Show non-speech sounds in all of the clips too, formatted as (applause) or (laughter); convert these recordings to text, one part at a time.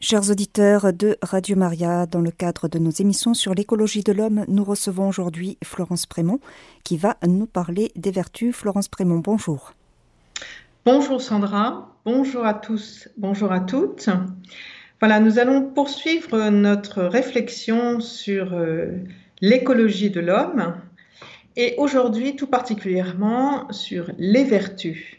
Chers auditeurs de Radio Maria, dans le cadre de nos émissions sur l'écologie de l'homme, nous recevons aujourd'hui Florence Prémont qui va nous parler des vertus. Florence Prémont, bonjour. Bonjour Sandra, bonjour à tous, bonjour à toutes. Voilà, nous allons poursuivre notre réflexion sur euh, l'écologie de l'homme et aujourd'hui tout particulièrement sur les vertus.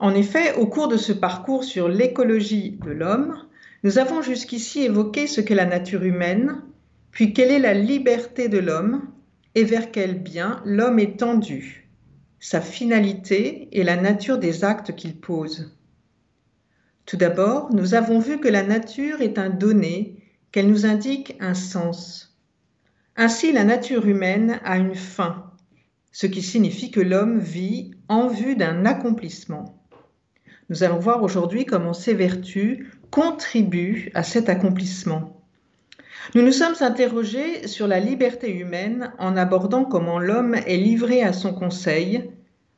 En effet, au cours de ce parcours sur l'écologie de l'homme, nous avons jusqu'ici évoqué ce qu'est la nature humaine, puis quelle est la liberté de l'homme et vers quel bien l'homme est tendu, sa finalité et la nature des actes qu'il pose. Tout d'abord, nous avons vu que la nature est un donné, qu'elle nous indique un sens. Ainsi, la nature humaine a une fin, ce qui signifie que l'homme vit en vue d'un accomplissement. Nous allons voir aujourd'hui comment ces vertus contribue à cet accomplissement. Nous nous sommes interrogés sur la liberté humaine en abordant comment l'homme est livré à son conseil,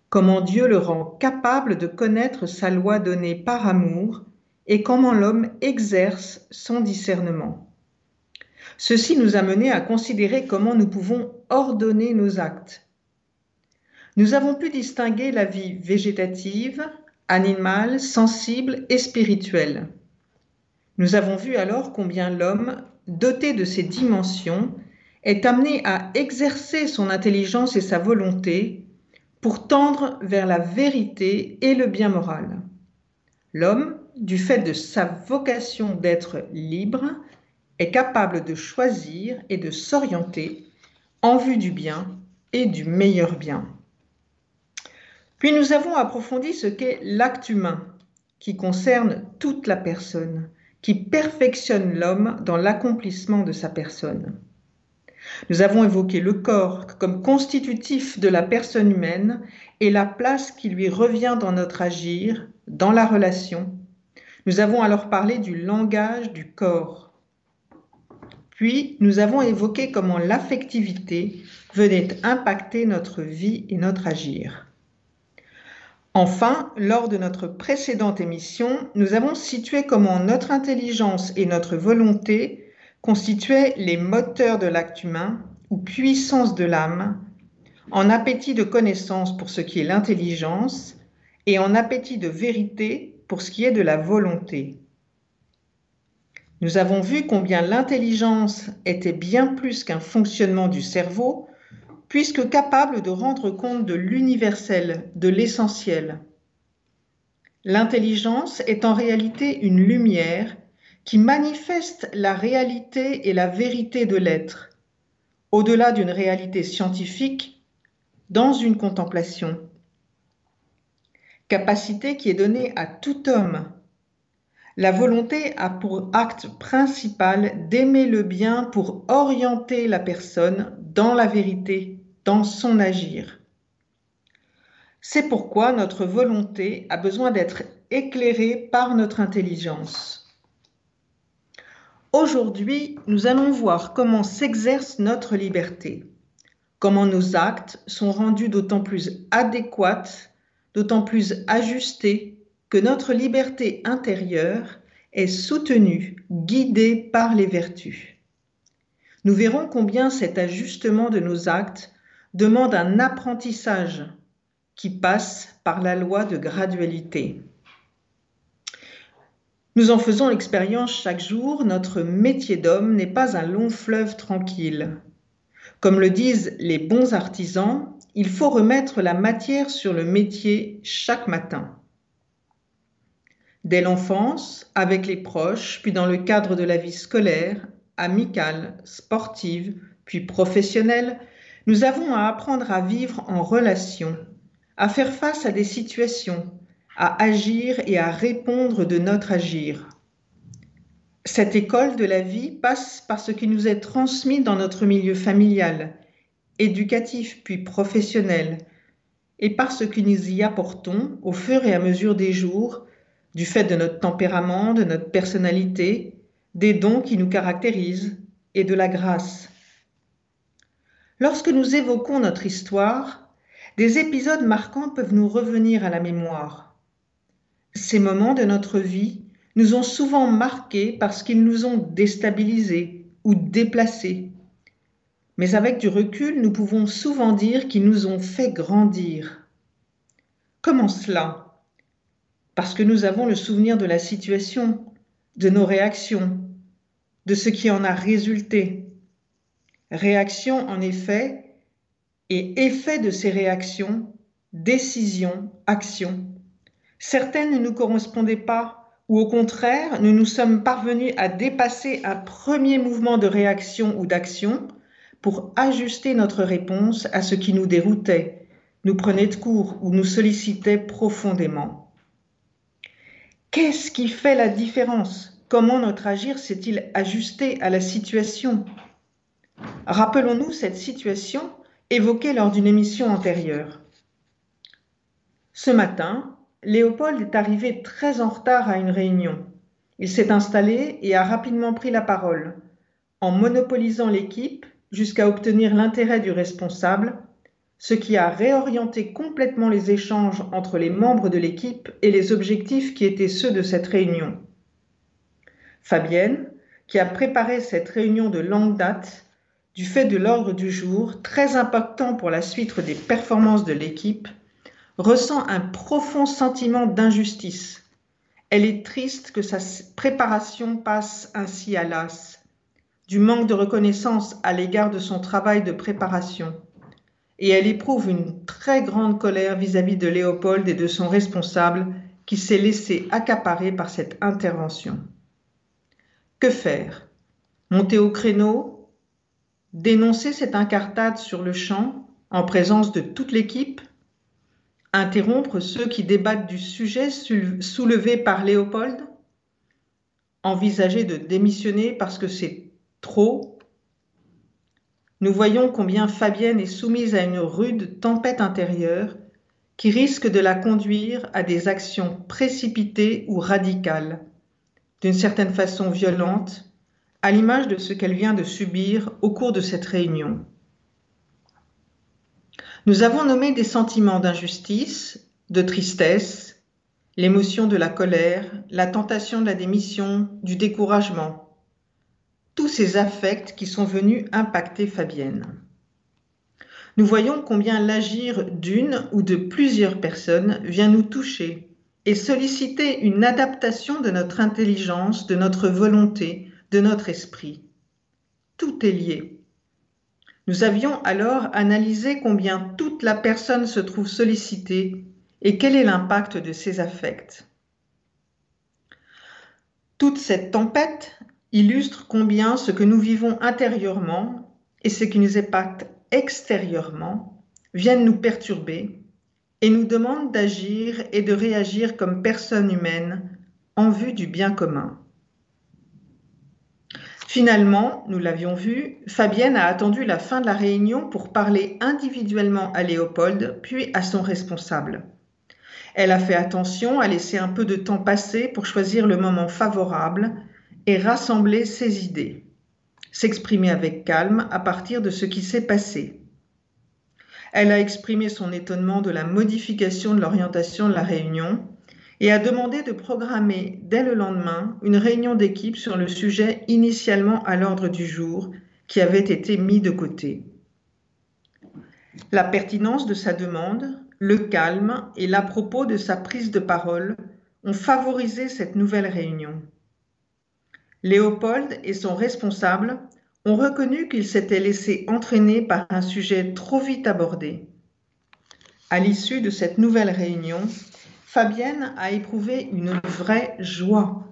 comment Dieu le rend capable de connaître sa loi donnée par amour et comment l'homme exerce son discernement. Ceci nous a mené à considérer comment nous pouvons ordonner nos actes. Nous avons pu distinguer la vie végétative, animale, sensible et spirituelle. Nous avons vu alors combien l'homme, doté de ces dimensions, est amené à exercer son intelligence et sa volonté pour tendre vers la vérité et le bien moral. L'homme, du fait de sa vocation d'être libre, est capable de choisir et de s'orienter en vue du bien et du meilleur bien. Puis nous avons approfondi ce qu'est l'acte humain, qui concerne toute la personne, qui perfectionne l'homme dans l'accomplissement de sa personne. Nous avons évoqué le corps comme constitutif de la personne humaine et la place qui lui revient dans notre agir, dans la relation. Nous avons alors parlé du langage du corps. Puis, nous avons évoqué comment l'affectivité venait impacter notre vie et notre agir. Enfin, lors de notre précédente émission, nous avons situé comment notre intelligence et notre volonté constituaient les moteurs de l'acte humain ou puissance de l'âme, en appétit de connaissance pour ce qui est l'intelligence et en appétit de vérité pour ce qui est de la volonté. Nous avons vu combien l'intelligence était bien plus qu'un fonctionnement du cerveau, puisque capable de rendre compte de l'universel, de l'essentiel. L'intelligence est en réalité une lumière qui manifeste la réalité et la vérité de l'être, au-delà d'une réalité scientifique, dans une contemplation. Capacité qui est donnée à tout homme. La volonté a pour acte principal d'aimer le bien pour orienter la personne dans la vérité dans son agir. C'est pourquoi notre volonté a besoin d'être éclairée par notre intelligence. Aujourd'hui, nous allons voir comment s'exerce notre liberté, comment nos actes sont rendus d'autant plus adéquats, d'autant plus ajustés que notre liberté intérieure est soutenue, guidée par les vertus. Nous verrons combien cet ajustement de nos actes demande un apprentissage qui passe par la loi de gradualité. Nous en faisons l'expérience chaque jour, notre métier d'homme n'est pas un long fleuve tranquille. Comme le disent les bons artisans, il faut remettre la matière sur le métier chaque matin. Dès l'enfance, avec les proches, puis dans le cadre de la vie scolaire, amicale, sportive, puis professionnelle, nous avons à apprendre à vivre en relation, à faire face à des situations, à agir et à répondre de notre agir. Cette école de la vie passe par ce qui nous est transmis dans notre milieu familial, éducatif puis professionnel, et par ce que nous y apportons au fur et à mesure des jours, du fait de notre tempérament, de notre personnalité, des dons qui nous caractérisent et de la grâce. Lorsque nous évoquons notre histoire, des épisodes marquants peuvent nous revenir à la mémoire. Ces moments de notre vie nous ont souvent marqués parce qu'ils nous ont déstabilisés ou déplacés. Mais avec du recul, nous pouvons souvent dire qu'ils nous ont fait grandir. Comment cela? Parce que nous avons le souvenir de la situation, de nos réactions, de ce qui en a résulté. Réaction, en effet, et effet de ces réactions, décision, action. Certaines ne nous correspondaient pas, ou au contraire, nous nous sommes parvenus à dépasser un premier mouvement de réaction ou d'action pour ajuster notre réponse à ce qui nous déroutait, nous prenait de court ou nous sollicitait profondément. Qu'est-ce qui fait la différence? Comment notre agir s'est-il ajusté à la situation? Rappelons-nous cette situation évoquée lors d'une émission antérieure. Ce matin, Léopold est arrivé très en retard à une réunion. Il s'est installé et a rapidement pris la parole, en monopolisant l'équipe jusqu'à obtenir l'intérêt du responsable, ce qui a réorienté complètement les échanges entre les membres de l'équipe et les objectifs qui étaient ceux de cette réunion. Fabienne, qui a préparé cette réunion de longue date, du fait de l'ordre du jour, très impactant pour la suite des performances de l'équipe, ressent un profond sentiment d'injustice. Elle est triste que sa préparation passe ainsi à l'as, du manque de reconnaissance à l'égard de son travail de préparation, et elle éprouve une très grande colère vis-à-vis -vis de Léopold et de son responsable qui s'est laissé accaparer par cette intervention. Que faire? Monter au créneau? Dénoncer cette incartade sur le champ en présence de toute l'équipe Interrompre ceux qui débattent du sujet soulevé par Léopold Envisager de démissionner parce que c'est trop. Nous voyons combien Fabienne est soumise à une rude tempête intérieure qui risque de la conduire à des actions précipitées ou radicales d'une certaine façon violente, à l'image de ce qu'elle vient de subir au cours de cette réunion. Nous avons nommé des sentiments d'injustice, de tristesse, l'émotion de la colère, la tentation de la démission, du découragement, tous ces affects qui sont venus impacter Fabienne. Nous voyons combien l'agir d'une ou de plusieurs personnes vient nous toucher et solliciter une adaptation de notre intelligence, de notre volonté, de notre esprit. Tout est lié. Nous avions alors analysé combien toute la personne se trouve sollicitée et quel est l'impact de ces affects. Toute cette tempête illustre combien ce que nous vivons intérieurement et ce qui nous impacte extérieurement viennent nous perturber et nous demande d'agir et de réagir comme personne humaine en vue du bien commun. Finalement, nous l'avions vu, Fabienne a attendu la fin de la réunion pour parler individuellement à Léopold, puis à son responsable. Elle a fait attention à laisser un peu de temps passer pour choisir le moment favorable et rassembler ses idées, s'exprimer avec calme à partir de ce qui s'est passé. Elle a exprimé son étonnement de la modification de l'orientation de la réunion et a demandé de programmer dès le lendemain une réunion d'équipe sur le sujet initialement à l'ordre du jour qui avait été mis de côté. La pertinence de sa demande, le calme et l'à propos de sa prise de parole ont favorisé cette nouvelle réunion. Léopold et son responsable ont reconnu qu'ils s'étaient laissés entraîner par un sujet trop vite abordé. À l'issue de cette nouvelle réunion, Fabienne a éprouvé une vraie joie,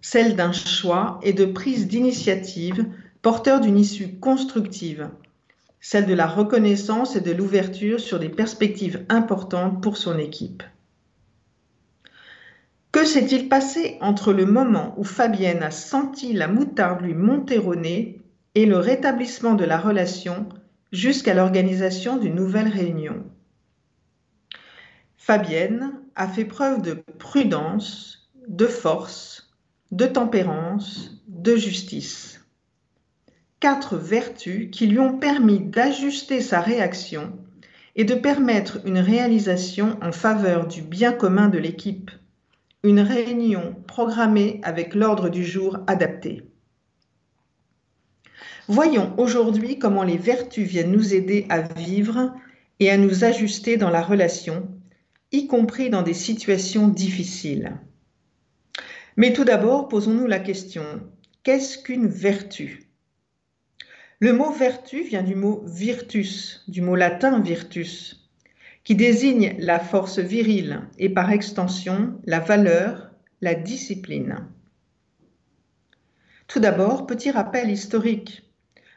celle d'un choix et de prise d'initiative porteur d'une issue constructive, celle de la reconnaissance et de l'ouverture sur des perspectives importantes pour son équipe. Que s'est-il passé entre le moment où Fabienne a senti la moutarde lui monter au nez et le rétablissement de la relation jusqu'à l'organisation d'une nouvelle réunion? Fabienne a fait preuve de prudence, de force, de tempérance, de justice. Quatre vertus qui lui ont permis d'ajuster sa réaction et de permettre une réalisation en faveur du bien commun de l'équipe, une réunion programmée avec l'ordre du jour adapté. Voyons aujourd'hui comment les vertus viennent nous aider à vivre et à nous ajuster dans la relation, y compris dans des situations difficiles. Mais tout d'abord, posons-nous la question, qu'est-ce qu'une vertu? Le mot vertu vient du mot virtus, du mot latin virtus, qui désigne la force virile et par extension la valeur, la discipline. Tout d'abord, petit rappel historique.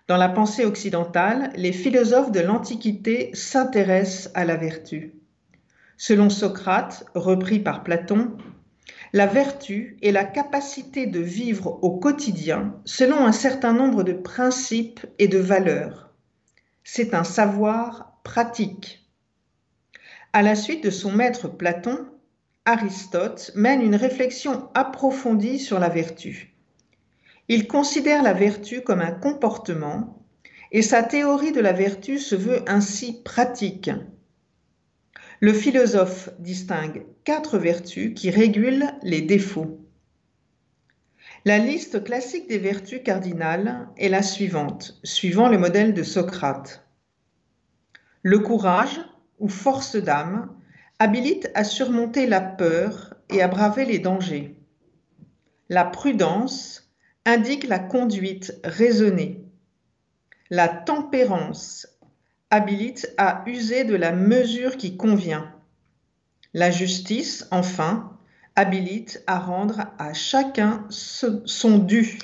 Dans la pensée occidentale, les philosophes de l'Antiquité s'intéressent à la vertu. Selon Socrate, repris par Platon, la vertu est la capacité de vivre au quotidien selon un certain nombre de principes et de valeurs. C'est un savoir pratique à la suite de son maître Platon, Aristote mène une réflexion approfondie sur la vertu. Il considère la vertu comme un comportement et sa théorie de la vertu se veut ainsi pratique. Le philosophe distingue quatre vertus qui régulent les défauts. La liste classique des vertus cardinales est la suivante, suivant le modèle de Socrate. Le courage, ou force d'âme habilite à surmonter la peur et à braver les dangers. La prudence indique la conduite raisonnée. La tempérance habilite à user de la mesure qui convient. La justice, enfin, habilite à rendre à chacun son dû.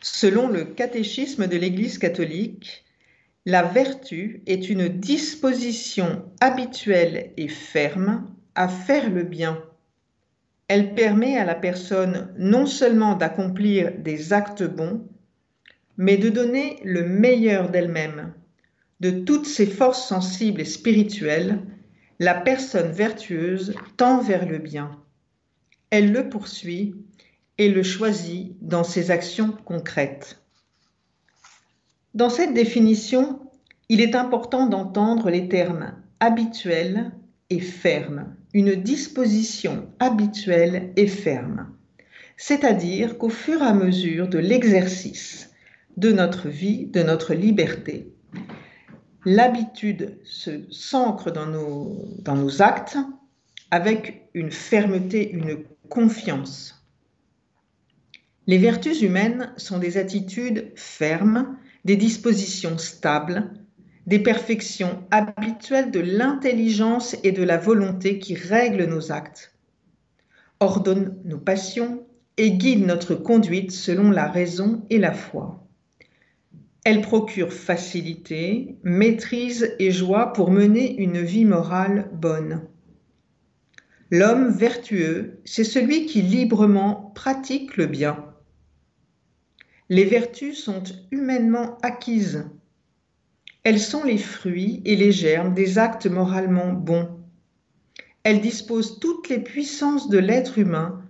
Selon le catéchisme de l'Église catholique, la vertu est une disposition habituelle et ferme à faire le bien. Elle permet à la personne non seulement d'accomplir des actes bons, mais de donner le meilleur d'elle-même. De toutes ses forces sensibles et spirituelles, la personne vertueuse tend vers le bien. Elle le poursuit et le choisit dans ses actions concrètes. Dans cette définition, il est important d'entendre les termes habituel et ferme, une disposition habituelle et ferme. C'est-à-dire qu'au fur et à mesure de l'exercice de notre vie, de notre liberté, l'habitude se s'ancre dans nos, dans nos actes avec une fermeté, une confiance. Les vertus humaines sont des attitudes fermes des dispositions stables, des perfections habituelles de l'intelligence et de la volonté qui règlent nos actes, ordonnent nos passions et guident notre conduite selon la raison et la foi. Elles procurent facilité, maîtrise et joie pour mener une vie morale bonne. L'homme vertueux, c'est celui qui librement pratique le bien les vertus sont humainement acquises. Elles sont les fruits et les germes des actes moralement bons. Elles disposent toutes les puissances de l'être humain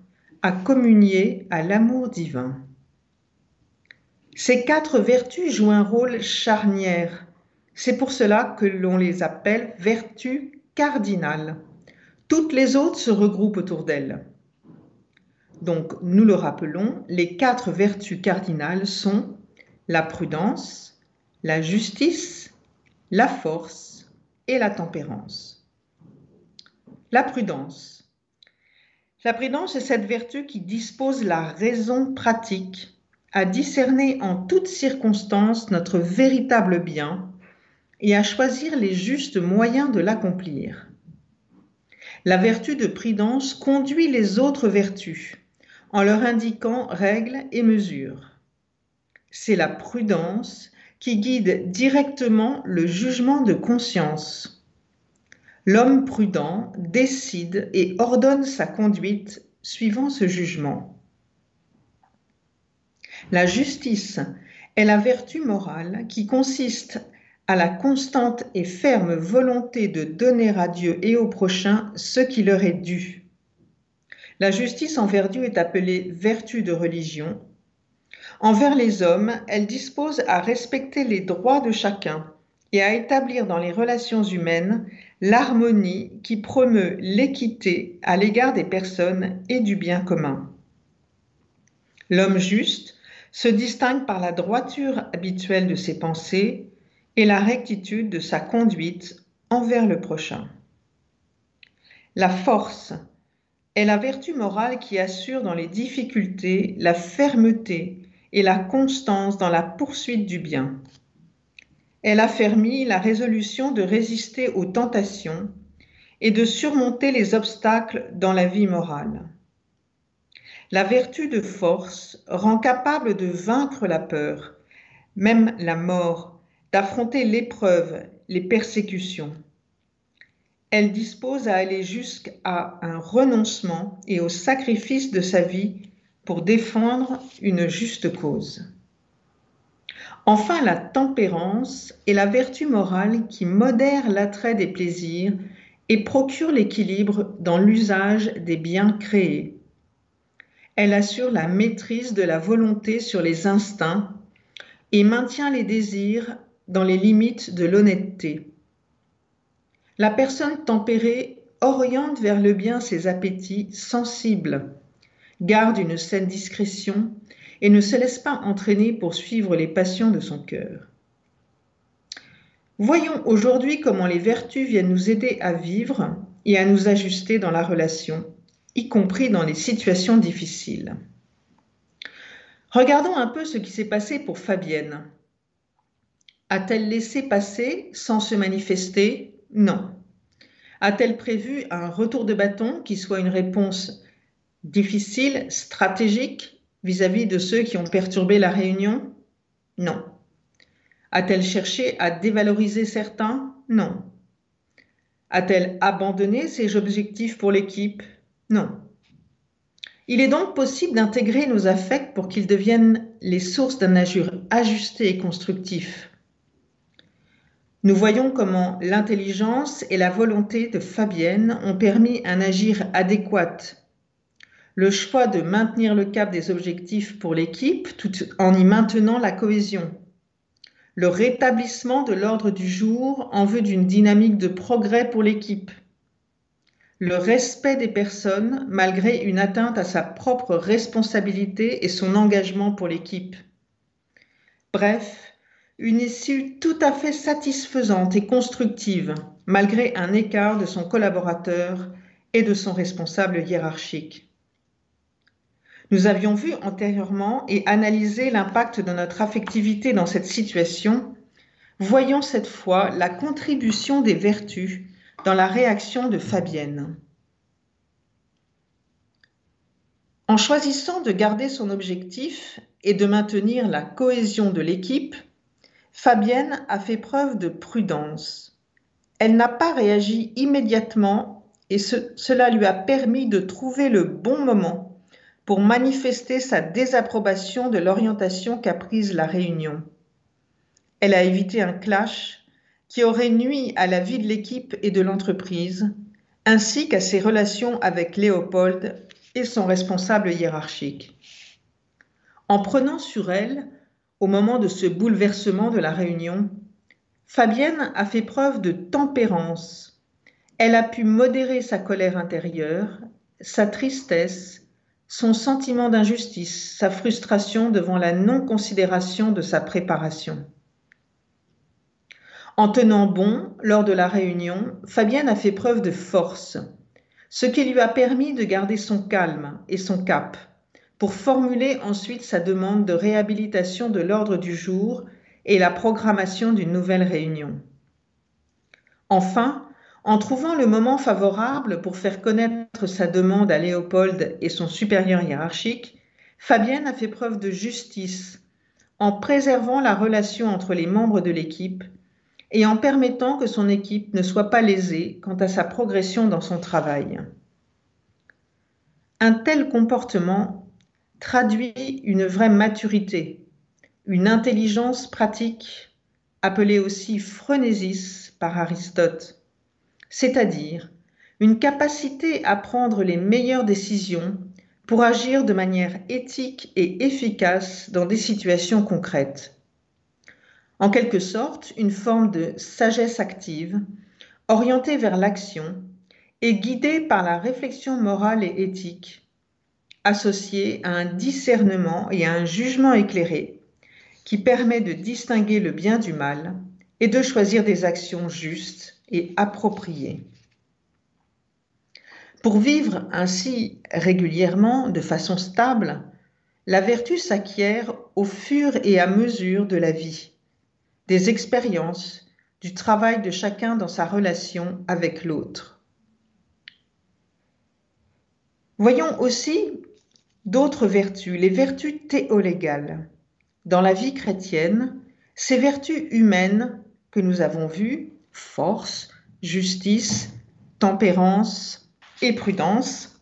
à communier à l'amour divin. Ces quatre vertus jouent un rôle charnière. C'est pour cela que l'on les appelle vertus cardinales. Toutes les autres se regroupent autour d'elles. Donc, nous le rappelons, les quatre vertus cardinales sont la prudence, la justice, la force et la tempérance. La prudence. La prudence est cette vertu qui dispose la raison pratique à discerner en toutes circonstances notre véritable bien et à choisir les justes moyens de l'accomplir. La vertu de prudence conduit les autres vertus en leur indiquant règles et mesures. C'est la prudence qui guide directement le jugement de conscience. L'homme prudent décide et ordonne sa conduite suivant ce jugement. La justice est la vertu morale qui consiste à la constante et ferme volonté de donner à Dieu et au prochain ce qui leur est dû. La justice envers Dieu est appelée vertu de religion. Envers les hommes, elle dispose à respecter les droits de chacun et à établir dans les relations humaines l'harmonie qui promeut l'équité à l'égard des personnes et du bien commun. L'homme juste se distingue par la droiture habituelle de ses pensées et la rectitude de sa conduite envers le prochain. La force est la vertu morale qui assure dans les difficultés la fermeté et la constance dans la poursuite du bien. Elle affermit la résolution de résister aux tentations et de surmonter les obstacles dans la vie morale. La vertu de force rend capable de vaincre la peur, même la mort, d'affronter l'épreuve, les persécutions elle dispose à aller jusqu'à un renoncement et au sacrifice de sa vie pour défendre une juste cause. Enfin, la tempérance est la vertu morale qui modère l'attrait des plaisirs et procure l'équilibre dans l'usage des biens créés. Elle assure la maîtrise de la volonté sur les instincts et maintient les désirs dans les limites de l'honnêteté. La personne tempérée oriente vers le bien ses appétits sensibles, garde une saine discrétion et ne se laisse pas entraîner pour suivre les passions de son cœur. Voyons aujourd'hui comment les vertus viennent nous aider à vivre et à nous ajuster dans la relation, y compris dans les situations difficiles. Regardons un peu ce qui s'est passé pour Fabienne. A-t-elle laissé passer sans se manifester? Non. A-t-elle prévu un retour de bâton qui soit une réponse difficile, stratégique vis-à-vis de ceux qui ont perturbé la réunion? Non. A-t-elle cherché à dévaloriser certains? Non. A-t-elle abandonné ses objectifs pour l'équipe? Non. Il est donc possible d'intégrer nos affects pour qu'ils deviennent les sources d'un agir ajusté et constructif. Nous voyons comment l'intelligence et la volonté de Fabienne ont permis un agir adéquat. Le choix de maintenir le cap des objectifs pour l'équipe tout en y maintenant la cohésion. Le rétablissement de l'ordre du jour en vue d'une dynamique de progrès pour l'équipe. Le respect des personnes malgré une atteinte à sa propre responsabilité et son engagement pour l'équipe. Bref, une issue tout à fait satisfaisante et constructive, malgré un écart de son collaborateur et de son responsable hiérarchique. Nous avions vu antérieurement et analysé l'impact de notre affectivité dans cette situation. Voyons cette fois la contribution des vertus dans la réaction de Fabienne. En choisissant de garder son objectif et de maintenir la cohésion de l'équipe, Fabienne a fait preuve de prudence. Elle n'a pas réagi immédiatement et cela lui a permis de trouver le bon moment pour manifester sa désapprobation de l'orientation qu'a prise la réunion. Elle a évité un clash qui aurait nui à la vie de l'équipe et de l'entreprise, ainsi qu'à ses relations avec Léopold et son responsable hiérarchique. En prenant sur elle au moment de ce bouleversement de la réunion, Fabienne a fait preuve de tempérance. Elle a pu modérer sa colère intérieure, sa tristesse, son sentiment d'injustice, sa frustration devant la non-considération de sa préparation. En tenant bon lors de la réunion, Fabienne a fait preuve de force, ce qui lui a permis de garder son calme et son cap pour formuler ensuite sa demande de réhabilitation de l'ordre du jour et la programmation d'une nouvelle réunion. Enfin, en trouvant le moment favorable pour faire connaître sa demande à Léopold et son supérieur hiérarchique, Fabienne a fait preuve de justice en préservant la relation entre les membres de l'équipe et en permettant que son équipe ne soit pas lésée quant à sa progression dans son travail. Un tel comportement traduit une vraie maturité, une intelligence pratique, appelée aussi phronésis par Aristote, c'est-à-dire une capacité à prendre les meilleures décisions pour agir de manière éthique et efficace dans des situations concrètes. En quelque sorte, une forme de sagesse active, orientée vers l'action et guidée par la réflexion morale et éthique, associée à un discernement et à un jugement éclairé qui permet de distinguer le bien du mal et de choisir des actions justes et appropriées. Pour vivre ainsi régulièrement, de façon stable, la vertu s'acquiert au fur et à mesure de la vie, des expériences, du travail de chacun dans sa relation avec l'autre. Voyons aussi d'autres vertus, les vertus théolégales. Dans la vie chrétienne, ces vertus humaines que nous avons vues, force, justice, tempérance, et prudence.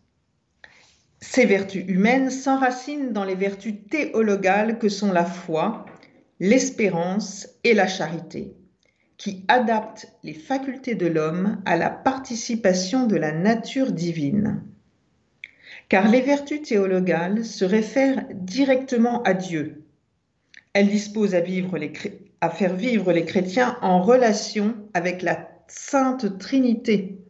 Ces vertus humaines s'enracinent dans les vertus théologales que sont la foi, l'espérance et la charité, qui adaptent les facultés de l'homme à la participation de la nature divine. Car les vertus théologales se réfèrent directement à Dieu. Elles disposent à, faire vivre les chrétiens en relation avec la Sainte Trinité,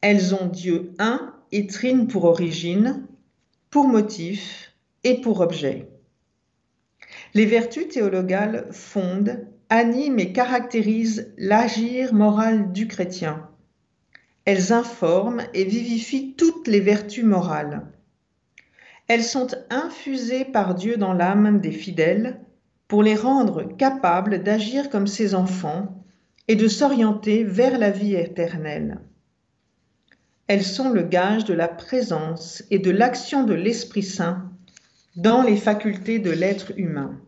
elles ont Dieu un et trine pour origine, pour motif et pour objet. Les vertus théologales fondent, animent et caractérisent l'agir moral du chrétien. Elles informent et vivifient toutes les vertus morales. Elles sont infusées par Dieu dans l'âme des fidèles pour les rendre capables d'agir comme ses enfants et de s'orienter vers la vie éternelle. Elles sont le gage de la présence et de l'action de l'Esprit Saint dans les facultés de l'être humain.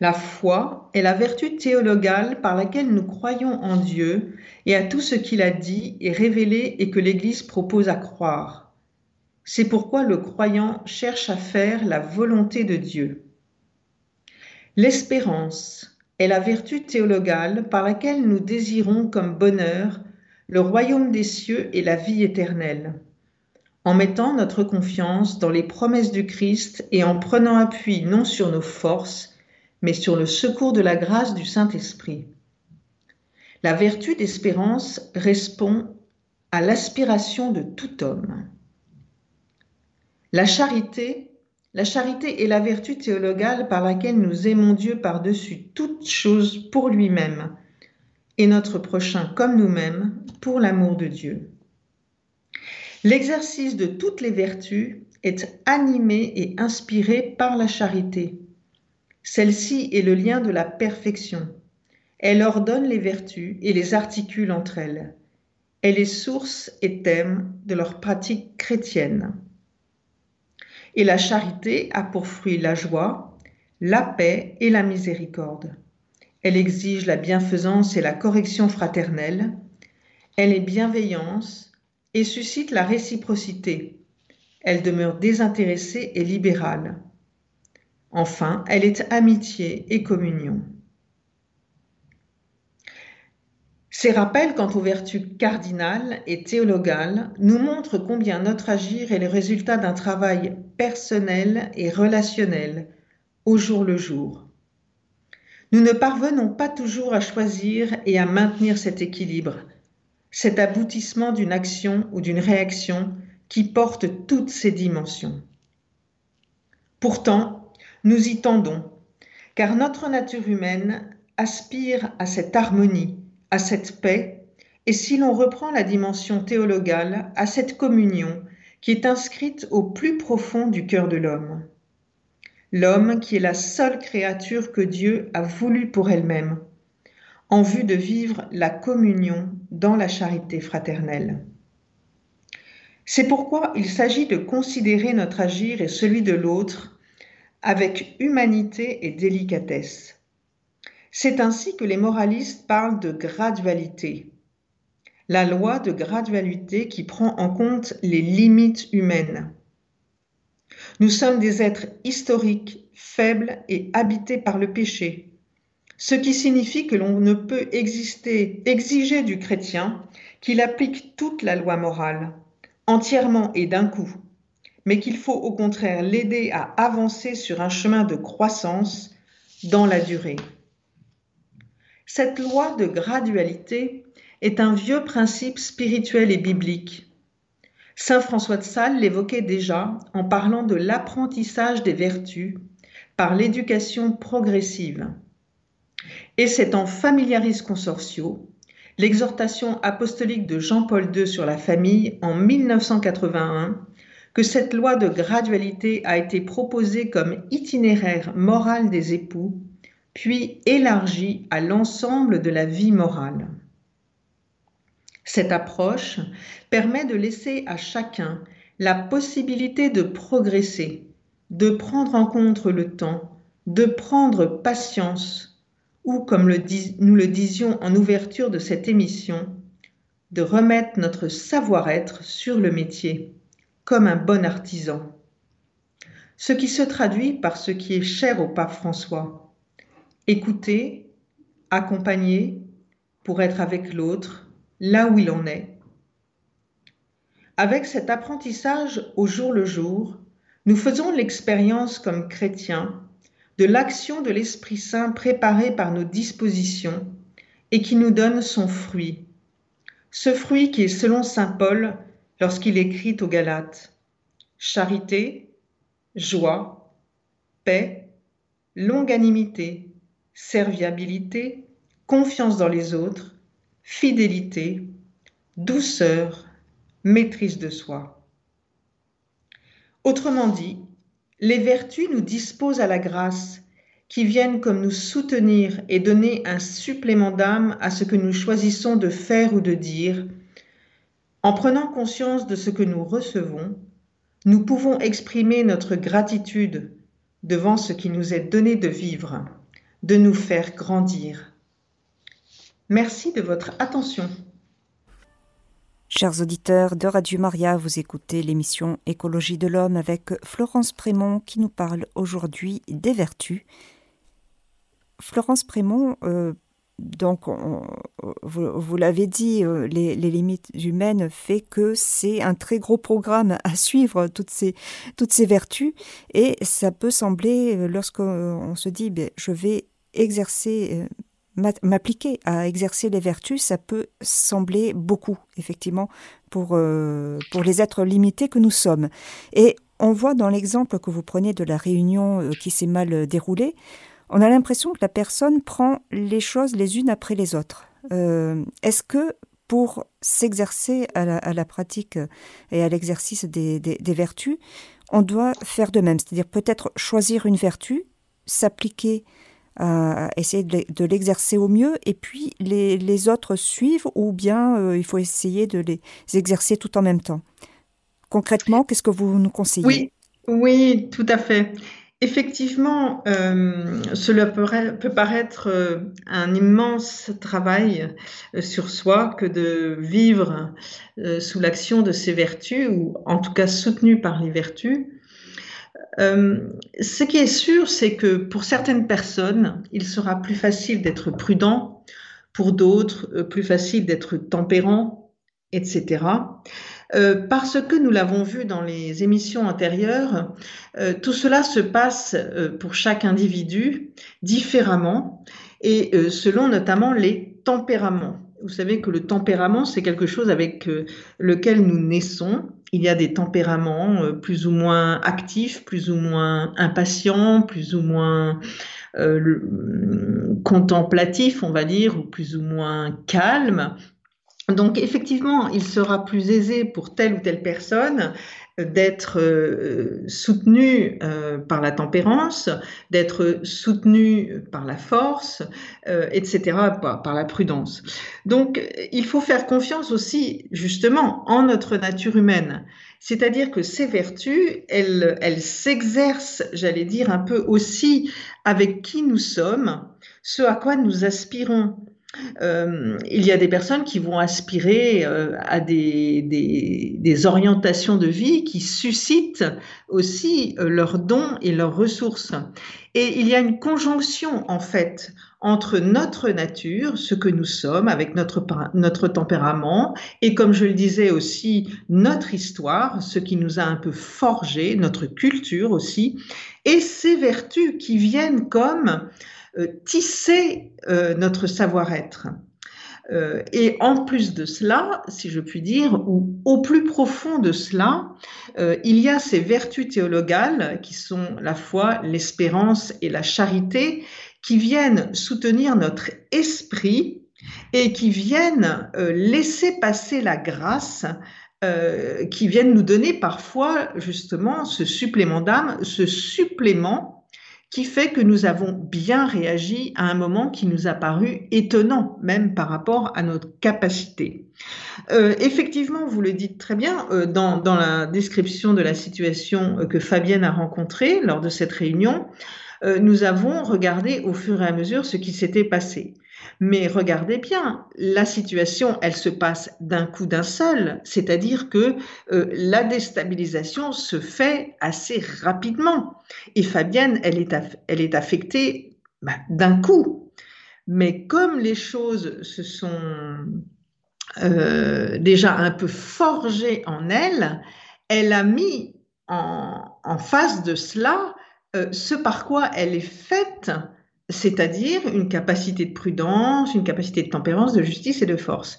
La foi est la vertu théologale par laquelle nous croyons en Dieu et à tout ce qu'il a dit et révélé et que l'Église propose à croire. C'est pourquoi le croyant cherche à faire la volonté de Dieu. L'espérance est la vertu théologale par laquelle nous désirons comme bonheur le royaume des cieux et la vie éternelle. En mettant notre confiance dans les promesses du Christ et en prenant appui non sur nos forces, mais sur le secours de la grâce du Saint-Esprit. La vertu d'espérance répond à l'aspiration de tout homme. La charité, la charité est la vertu théologale par laquelle nous aimons Dieu par-dessus toute chose pour lui-même et notre prochain comme nous-mêmes pour l'amour de Dieu. L'exercice de toutes les vertus est animé et inspiré par la charité. Celle-ci est le lien de la perfection. Elle ordonne les vertus et les articule entre elles. Elle est source et thème de leur pratique chrétienne. Et la charité a pour fruit la joie, la paix et la miséricorde. Elle exige la bienfaisance et la correction fraternelle. Elle est bienveillance et suscite la réciprocité. Elle demeure désintéressée et libérale. Enfin, elle est amitié et communion. Ces rappels quant aux vertus cardinales et théologales nous montrent combien notre agir est le résultat d'un travail personnel et relationnel au jour le jour. Nous ne parvenons pas toujours à choisir et à maintenir cet équilibre, cet aboutissement d'une action ou d'une réaction qui porte toutes ces dimensions. Pourtant, nous y tendons, car notre nature humaine aspire à cette harmonie, à cette paix, et si l'on reprend la dimension théologale, à cette communion qui est inscrite au plus profond du cœur de l'homme l'homme qui est la seule créature que Dieu a voulu pour elle-même, en vue de vivre la communion dans la charité fraternelle. C'est pourquoi il s'agit de considérer notre agir et celui de l'autre avec humanité et délicatesse. C'est ainsi que les moralistes parlent de gradualité, la loi de gradualité qui prend en compte les limites humaines nous sommes des êtres historiques, faibles et habités par le péché, ce qui signifie que l'on ne peut exiger du chrétien qu'il applique toute la loi morale, entièrement et d'un coup, mais qu'il faut au contraire l'aider à avancer sur un chemin de croissance dans la durée. Cette loi de gradualité est un vieux principe spirituel et biblique. Saint François de Sales l'évoquait déjà en parlant de l'apprentissage des vertus par l'éducation progressive. Et c'est en Familiaris Consortio, l'exhortation apostolique de Jean-Paul II sur la famille en 1981, que cette loi de gradualité a été proposée comme itinéraire moral des époux, puis élargie à l'ensemble de la vie morale. Cette approche permet de laisser à chacun la possibilité de progresser, de prendre en compte le temps, de prendre patience, ou comme nous le disions en ouverture de cette émission, de remettre notre savoir-être sur le métier, comme un bon artisan. Ce qui se traduit par ce qui est cher au pape François. Écouter, accompagner pour être avec l'autre, là où il en est. Avec cet apprentissage au jour le jour, nous faisons l'expérience comme chrétiens de l'action de l'Esprit Saint préparée par nos dispositions et qui nous donne son fruit. Ce fruit qui est selon Saint Paul lorsqu'il écrit aux Galates charité, joie, paix, longanimité, serviabilité, confiance dans les autres, fidélité, douceur, maîtrise de soi. Autrement dit, les vertus nous disposent à la grâce qui viennent comme nous soutenir et donner un supplément d'âme à ce que nous choisissons de faire ou de dire. En prenant conscience de ce que nous recevons, nous pouvons exprimer notre gratitude devant ce qui nous est donné de vivre, de nous faire grandir. Merci de votre attention. Chers auditeurs de Radio Maria, vous écoutez l'émission Écologie de l'homme avec Florence Prémont qui nous parle aujourd'hui des vertus. Florence Prémont, euh, donc vous, l'avez dit, euh, les, limites humaines fait que c'est un très gros programme à suivre toutes ces, vertus et ça peut sembler, euh, lorsqu'on se dit ben, je vais exercer m'appliquer à exercer les vertus, ça peut sembler beaucoup, effectivement, pour, euh, pour les êtres limités que nous sommes. Et on voit dans l'exemple que vous prenez de la réunion euh, qui s'est mal déroulée, on a l'impression que la personne prend les choses les unes après les autres. Euh, est-ce que pour s'exercer à la, pratique et à l'exercice des, des vertus, on doit faire de même, c'est-à-dire peut-être choisir une vertu, s'appliquer à essayer de l'exercer au mieux et puis les, autres suivent ou bien euh, il faut essayer de les exercer tout en même temps. Concrètement, qu'est-ce que vous nous conseillez? Oui, tout à fait. Effectivement, euh, cela peut, paraître euh, un immense travail sur soi que de vivre sous l'action de ces vertus, ou en tout cas soutenu par les vertus. Euh, ce qui est sûr, c'est que pour certaines personnes, il sera plus facile d'être prudent, pour d'autres, euh, plus facile d'être tempérant, etc. Euh, parce que nous l'avons vu dans les émissions antérieures, tout cela se passe pour chaque individu différemment et selon notamment les tempéraments. Vous savez que le tempérament, c'est quelque chose avec lequel nous naissons il y a des tempéraments euh, plus ou moins actifs, plus ou moins impatients, plus ou moins euh, contemplatifs, on va dire, ou plus ou moins calmes. Donc effectivement, il sera plus aisé pour telle ou telle personne d'être euh, soutenu euh, par la tempérance, d'être soutenu par la force, euh, etc., par, la prudence. Donc, il faut faire confiance aussi, justement, en notre nature humaine. C'est-à-dire que ces vertus, elles, elles s'exercent, j'allais dire, un peu aussi avec qui nous sommes, ce à quoi nous aspirons. Euh, il y a des personnes qui vont aspirer euh, à des, orientations de vie qui suscitent aussi euh, leurs dons et leurs ressources. Et il y a une conjonction, en fait, entre notre nature, ce que nous sommes, avec notre, notre tempérament, et comme je le disais aussi, notre histoire, ce qui nous a un peu forgé, notre culture aussi, et ces vertus qui viennent comme tisser euh, notre savoir-être. Euh, et en plus de cela, si je puis dire, ou au plus profond de cela, il y a ces vertus théologales qui sont la foi, l'espérance et la charité, qui viennent soutenir notre esprit et qui viennent laisser passer la grâce qui viennent nous donner parfois justement ce supplément d'âme, ce supplément qui fait que nous avons bien réagi à un moment qui nous a paru étonnant, même par rapport à notre capacité. Euh, effectivement, vous le dites très bien, euh, dans, la description de la situation euh, que Fabienne a rencontrée lors de cette réunion, nous avons regardé au fur et à mesure ce qui s'était passé. Mais regardez bien, la situation, elle se passe d'un coup d'un seul, c'est-à-dire que euh, la déstabilisation se fait assez rapidement. Et Fabienne, elle est, affectée bah, d'un coup. Mais comme les choses se sont euh, déjà un peu forgées en elle, elle a mis en, en face de cela euh, ce par quoi elle est faite c'est-à-dire une capacité de prudence, une capacité de tempérance, de justice et de force.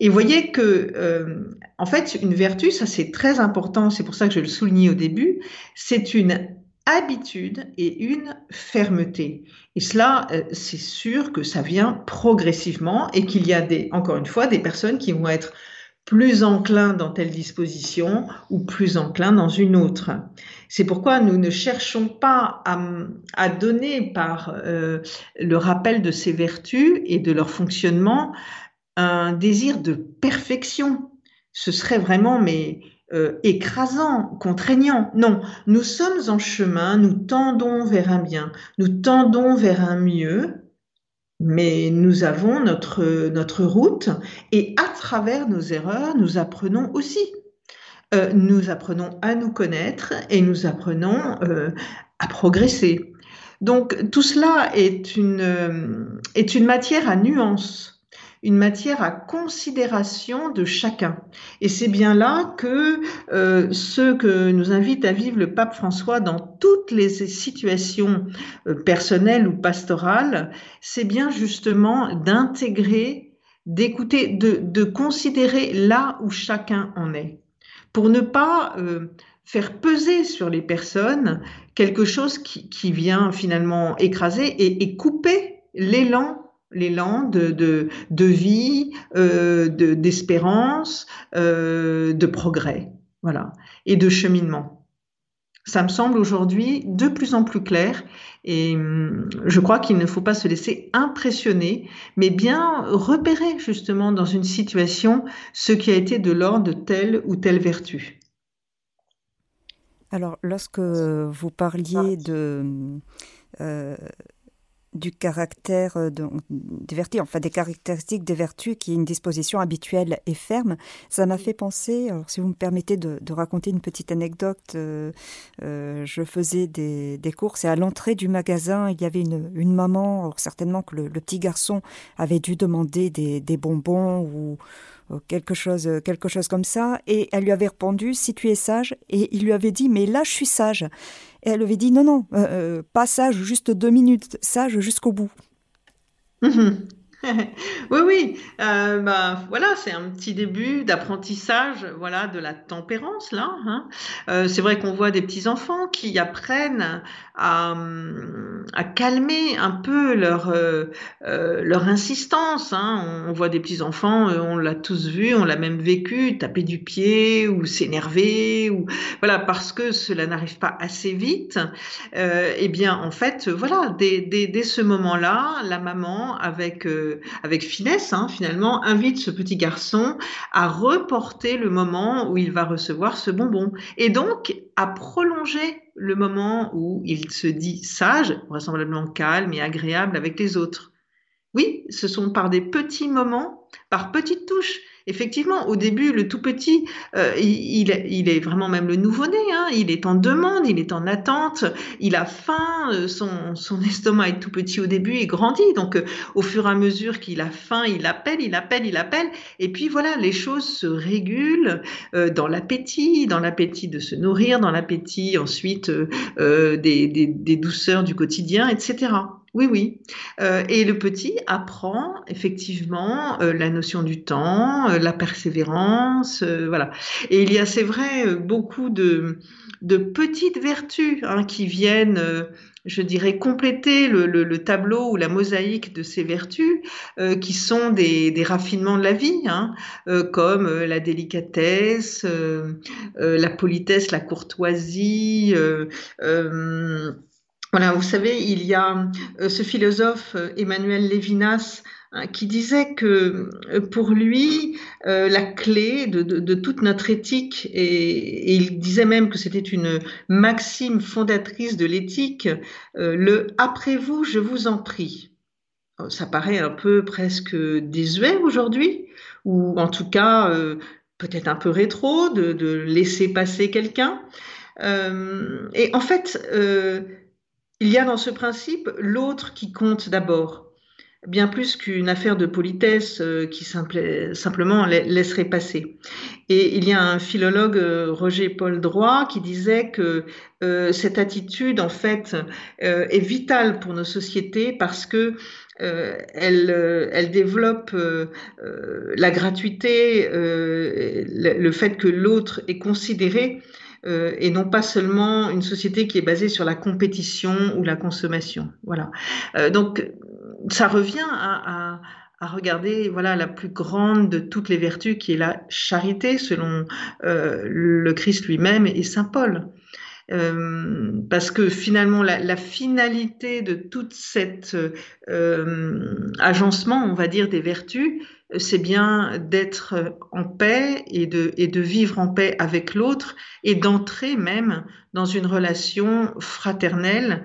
Et vous voyez que, euh, en fait, une vertu, ça c'est très important, c'est pour ça que je le soulignais au début, c'est une habitude et une fermeté. Et cela, euh, c'est sûr que ça vient progressivement et qu'il y a des, encore une fois, des personnes qui vont être plus enclin dans telle disposition ou plus enclin dans une autre. C'est pourquoi nous ne cherchons pas à, donner par euh, le rappel de ces vertus et de leur fonctionnement un désir de perfection. Ce serait vraiment mais euh, écrasant, contraignant. Non, nous sommes en chemin, nous tendons vers un bien, nous tendons vers un mieux, mais nous avons notre, notre route et à travers nos erreurs, nous apprenons aussi. Euh, nous apprenons à nous connaître et nous apprenons euh, à progresser. Donc tout cela est une, euh, est une matière à nuances une matière à considération de chacun. Et c'est bien là que euh, ce que nous invite à vivre le pape François dans toutes les situations euh, personnelles ou pastorales, c'est bien justement d'intégrer, d'écouter, de, de, considérer là où chacun en est, pour ne pas euh, faire peser sur les personnes quelque chose qui, vient finalement écraser et, couper l'élan l'élan de, de, de, vie, euh, d'espérance, euh, de progrès, voilà, et de cheminement. Ça me semble aujourd'hui de plus en plus clair et hum, je crois qu'il ne faut pas se laisser impressionner, mais bien repérer justement dans une situation ce qui a été de l'ordre de telle ou telle vertu. Alors, lorsque vous parliez de, euh, du caractère euh, des vertus, enfin des caractéristiques des vertus qui est une disposition habituelle et ferme. Ça m'a fait penser, alors si vous me permettez de, raconter une petite anecdote, euh, euh, je faisais des, courses et à l'entrée du magasin, il y avait une, maman, certainement que le, petit garçon avait dû demander des, des bonbons ou quelque chose, quelque chose comme ça, et elle lui avait répondu si tu es sage, et il lui avait dit mais là je suis sage. Et elle avait dit non, non, euh, euh, pas sage, juste deux minutes, sage jusqu'au bout. Mhm. (laughs) oui, oui. Euh, bah, voilà, c'est un petit début d'apprentissage, voilà, de la tempérance là. Hein. Euh, c'est vrai qu'on voit des petits enfants qui apprennent à, à calmer un peu leur euh, euh leur insistance. Hein. On voit des petits enfants, on l'a tous vu, on l'a même vécu, taper du pied ou s'énerver ou voilà parce que cela n'arrive pas assez vite. eh bien, en fait, voilà, dès, dès ce moment-là, la maman avec avec finesse, hein, finalement, invite ce petit garçon à reporter le moment où il va recevoir ce bonbon. Et donc, à prolonger le moment où il se dit sage, vraisemblablement calme et agréable avec les autres. Oui, ce sont par des petits moments, par petites touches. Effectivement, au début, le tout petit, euh, il, est vraiment même le nouveau-né, hein. il est en demande, il est en attente, il a faim, euh, son, estomac est tout petit au début et grandit. Donc, euh, au fur et à mesure qu'il a faim, il appelle, il appelle, il appelle. Et puis voilà, les choses se régulent dans l'appétit, dans l'appétit de se nourrir, dans l'appétit ensuite des douceurs du quotidien, etc. Oui, oui. Euh, et le petit apprend effectivement euh, la notion du temps, euh, la persévérance, voilà. Et il y a, c'est vrai, beaucoup de, de petites vertus hein, qui viennent, je dirais, compléter le, le, tableau ou la mosaïque de ces vertus, qui sont des, des, raffinements de la vie, hein, comme la délicatesse, la politesse, la courtoisie. Voilà, vous savez, il y a euh, ce philosophe euh, Emmanuel Lévinas hein, qui disait que euh, pour lui, la clé de, toute notre éthique, et, il disait même que c'était une maxime fondatrice de l'éthique, le après vous, je vous en prie. Ça paraît un peu presque désuet aujourd'hui, ou en tout cas peut-être un peu rétro de, laisser passer quelqu'un. et en fait, il y a dans ce principe l'autre qui compte d'abord, bien plus qu'une affaire de politesse euh, qui simplement laisserait passer. Et il y a un philologue, euh, Roger Paul Droit, qui disait que euh, cette attitude, en fait, est vitale pour nos sociétés parce que elle, elle, développe la gratuité, le, fait que l'autre est considéré euh, et non pas seulement une société qui est basée sur la compétition ou la consommation. Voilà. Euh, donc, ça revient à, regarder voilà la plus grande de toutes les vertus qui est la charité selon euh, le Christ lui-même et saint Paul. parce que finalement, la, finalité de toute cet agencement, on va dire, des vertus, c'est bien d'être en paix et de, vivre en paix avec l'autre et d'entrer même dans une relation fraternelle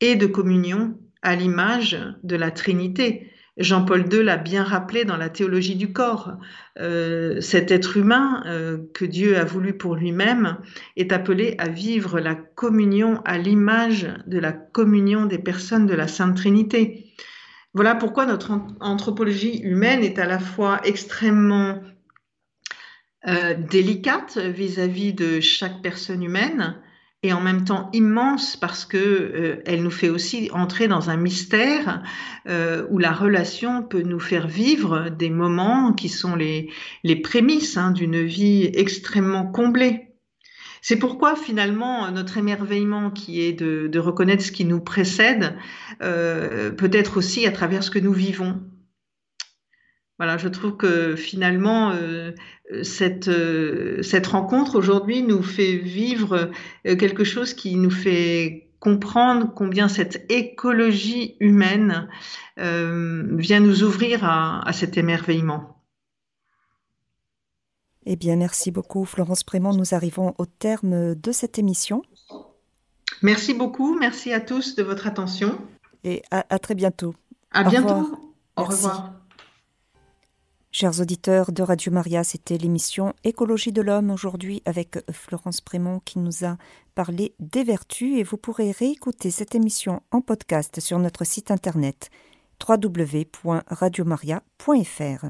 et de communion à l'image de la Trinité. Jean-Paul II l'a bien rappelé dans la théologie du corps. Euh, cet être humain euh, que Dieu a voulu pour lui-même est appelé à vivre la communion à l'image de la communion des personnes de la Sainte Trinité. Voilà pourquoi notre anthropologie humaine est à la fois extrêmement euh, délicate vis-à-vis de chaque personne humaine et en même temps immense parce que euh, elle nous fait aussi entrer dans un mystère euh, où la relation peut nous faire vivre des moments qui sont les, les prémices hein, d'une vie extrêmement comblée. C'est pourquoi finalement notre émerveillement qui est de, reconnaître ce qui nous précède euh, peut être aussi à travers ce que nous vivons. Voilà, je trouve que finalement euh, euh, cette rencontre aujourd'hui nous fait vivre quelque chose qui nous fait comprendre combien cette écologie humaine vient nous ouvrir à cet émerveillement. Eh bien, merci beaucoup, Florence Prémont. Nous arrivons au terme de cette émission. Merci beaucoup. Merci à tous de votre attention. Et à, très bientôt. À bientôt. Au revoir. Chers auditeurs de Radio Maria, c'était l'émission Écologie de l'homme aujourd'hui avec Florence Prémont qui nous a parlé des vertus et vous pourrez réécouter cette émission en podcast sur notre site internet www.radiomaria.fr.